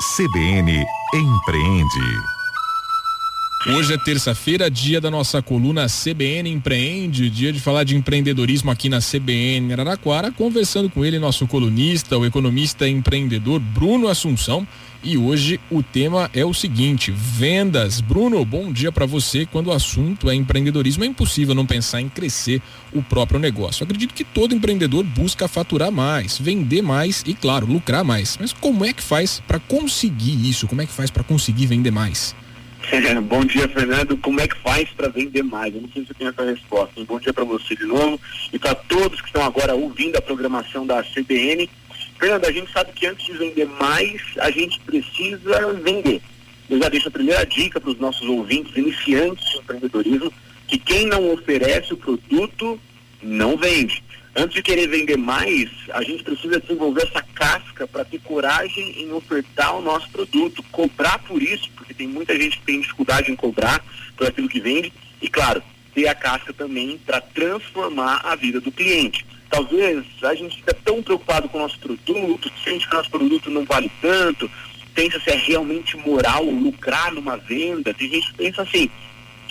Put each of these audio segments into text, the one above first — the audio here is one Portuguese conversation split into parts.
CBN Empreende. Hoje é terça-feira, dia da nossa coluna CBN Empreende, dia de falar de empreendedorismo aqui na CBN Araraquara, conversando com ele, nosso colunista, o economista empreendedor Bruno Assunção. E hoje o tema é o seguinte: vendas. Bruno, bom dia para você. Quando o assunto é empreendedorismo, é impossível não pensar em crescer o próprio negócio. Eu acredito que todo empreendedor busca faturar mais, vender mais e, claro, lucrar mais. Mas como é que faz para conseguir isso? Como é que faz para conseguir vender mais? Bom dia, Fernando. Como é que faz para vender mais? Eu não sei se eu tenho essa resposta. Um bom dia para você de novo e para todos que estão agora ouvindo a programação da CBN. Fernando, a gente sabe que antes de vender mais, a gente precisa vender. Eu já deixo a primeira dica para os nossos ouvintes, iniciantes de empreendedorismo, que quem não oferece o produto não vende. Antes de querer vender mais, a gente precisa desenvolver essa casca para ter coragem em ofertar o nosso produto, cobrar por isso, tem muita gente que tem dificuldade em cobrar por aquilo que vende, e claro, ter a casca também para transformar a vida do cliente. Talvez a gente fica tão preocupado com o nosso produto, sente que o nosso produto não vale tanto, pensa se é realmente moral lucrar numa venda. Tem gente que pensa assim.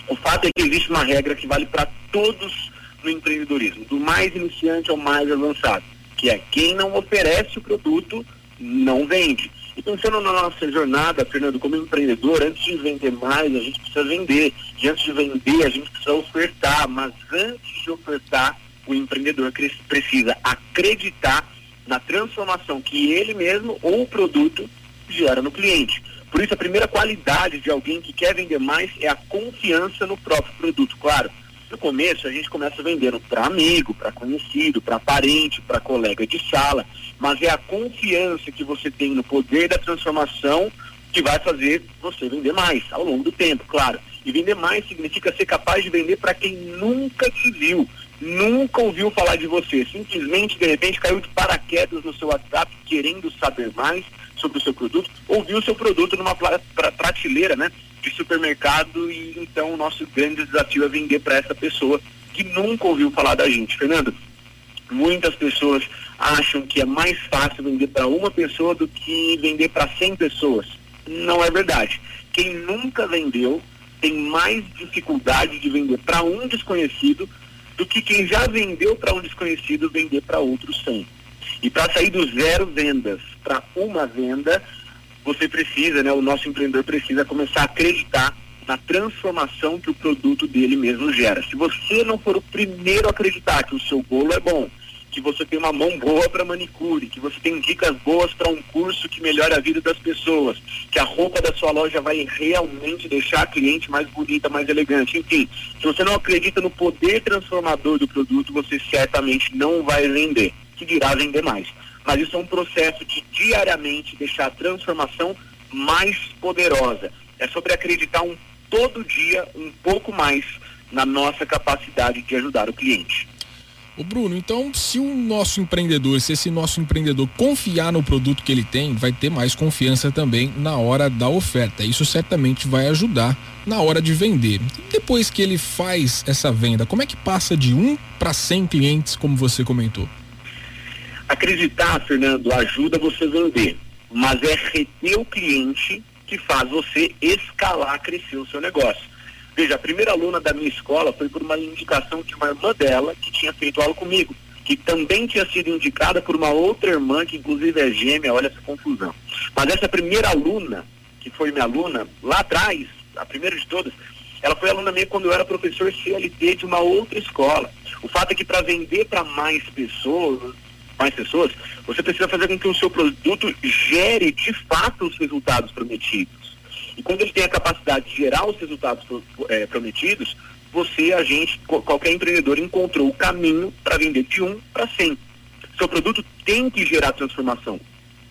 O fato é que existe uma regra que vale para todos no empreendedorismo, do mais iniciante ao mais avançado, que é quem não oferece o produto não vende. E pensando na nossa jornada, Fernando, como empreendedor, antes de vender mais, a gente precisa vender. E antes de vender, a gente precisa ofertar. Mas antes de ofertar, o empreendedor precisa acreditar na transformação que ele mesmo ou o produto gera no cliente. Por isso, a primeira qualidade de alguém que quer vender mais é a confiança no próprio produto. Claro, no começo, a gente começa vendendo para amigo, para conhecido, para parente, para colega de sala, mas é a confiança que você tem no poder da transformação que vai fazer você vender mais ao longo do tempo, claro. E vender mais significa ser capaz de vender para quem nunca te viu, nunca ouviu falar de você, simplesmente de repente caiu de paraquedas no seu WhatsApp querendo saber mais sobre o seu produto, ou viu o seu produto numa prateleira, né? de supermercado e então o nosso grande desafio é vender para essa pessoa que nunca ouviu falar da gente. Fernando, muitas pessoas acham que é mais fácil vender para uma pessoa do que vender para 100 pessoas. Não é verdade. Quem nunca vendeu tem mais dificuldade de vender para um desconhecido do que quem já vendeu para um desconhecido vender para outros 100. E para sair do zero vendas para uma venda, você precisa, né, o nosso empreendedor precisa começar a acreditar na transformação que o produto dele mesmo gera. Se você não for o primeiro a acreditar que o seu bolo é bom, que você tem uma mão boa para manicure, que você tem dicas boas para um curso que melhora a vida das pessoas, que a roupa da sua loja vai realmente deixar a cliente mais bonita, mais elegante. Enfim, se você não acredita no poder transformador do produto, você certamente não vai vender, que dirá vender mais mas isso é um processo de diariamente deixar a transformação mais poderosa. É sobre acreditar um todo dia um pouco mais na nossa capacidade de ajudar o cliente. O Bruno, então se o nosso empreendedor, se esse nosso empreendedor confiar no produto que ele tem, vai ter mais confiança também na hora da oferta. Isso certamente vai ajudar na hora de vender. Depois que ele faz essa venda, como é que passa de um para 100 clientes, como você comentou? Acreditar, Fernando, ajuda você a vender, mas é reter o cliente que faz você escalar, crescer o seu negócio. Veja, a primeira aluna da minha escola foi por uma indicação de uma irmã dela que tinha feito aula comigo, que também tinha sido indicada por uma outra irmã, que inclusive é gêmea, olha essa confusão. Mas essa primeira aluna, que foi minha aluna, lá atrás, a primeira de todas, ela foi aluna minha quando eu era professor CLT de uma outra escola. O fato é que para vender para mais pessoas, mais pessoas, você precisa fazer com que o seu produto gere de fato os resultados prometidos. E quando ele tem a capacidade de gerar os resultados é, prometidos, você, a gente, qualquer empreendedor encontrou o caminho para vender de 1 para 100. Seu produto tem que gerar transformação.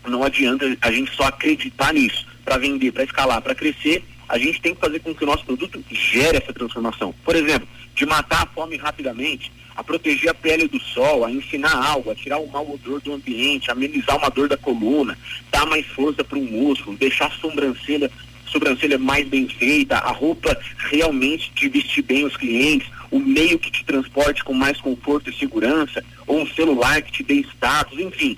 Não adianta a gente só acreditar nisso. Para vender, para escalar, para crescer, a gente tem que fazer com que o nosso produto gere essa transformação. Por exemplo, de matar a fome rapidamente, a proteger a pele do sol, a ensinar algo, a tirar o mau odor do ambiente, amenizar uma dor da coluna, dar mais força para o músculo, deixar a sobrancelha, sobrancelha mais bem feita, a roupa realmente te vestir bem os clientes, o meio que te transporte com mais conforto e segurança, ou um celular que te dê status, enfim.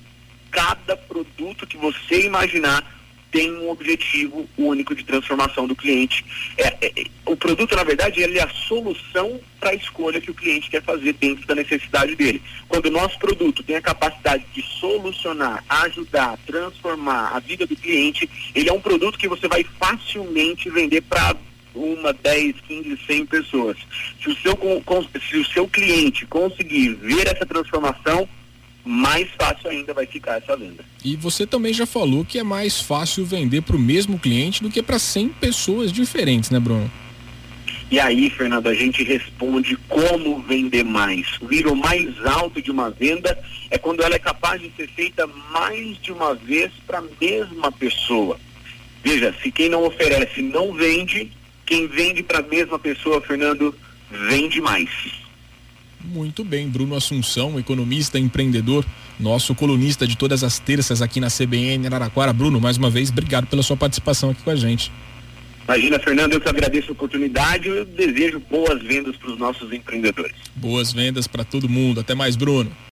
Cada produto que você imaginar tem um objetivo único de transformação do cliente. É, é, é o produto, na verdade, ele é a solução para a escolha que o cliente quer fazer dentro da necessidade dele. Quando o nosso produto tem a capacidade de solucionar, ajudar, transformar a vida do cliente, ele é um produto que você vai facilmente vender para uma, 10, 15, 100 pessoas. Se o seu, se o seu cliente conseguir ver essa transformação, mais fácil ainda vai ficar essa venda. E você também já falou que é mais fácil vender para o mesmo cliente do que para 100 pessoas diferentes, né, Bruno? E aí, Fernando, a gente responde como vender mais. O nível mais alto de uma venda é quando ela é capaz de ser feita mais de uma vez para a mesma pessoa. Veja, se quem não oferece não vende, quem vende para a mesma pessoa, Fernando, vende mais. Muito bem, Bruno Assunção, economista, empreendedor, nosso colunista de todas as terças aqui na CBN Araraquara. Bruno, mais uma vez, obrigado pela sua participação aqui com a gente. Imagina, Fernando, eu que agradeço a oportunidade e desejo boas vendas para os nossos empreendedores. Boas vendas para todo mundo. Até mais, Bruno.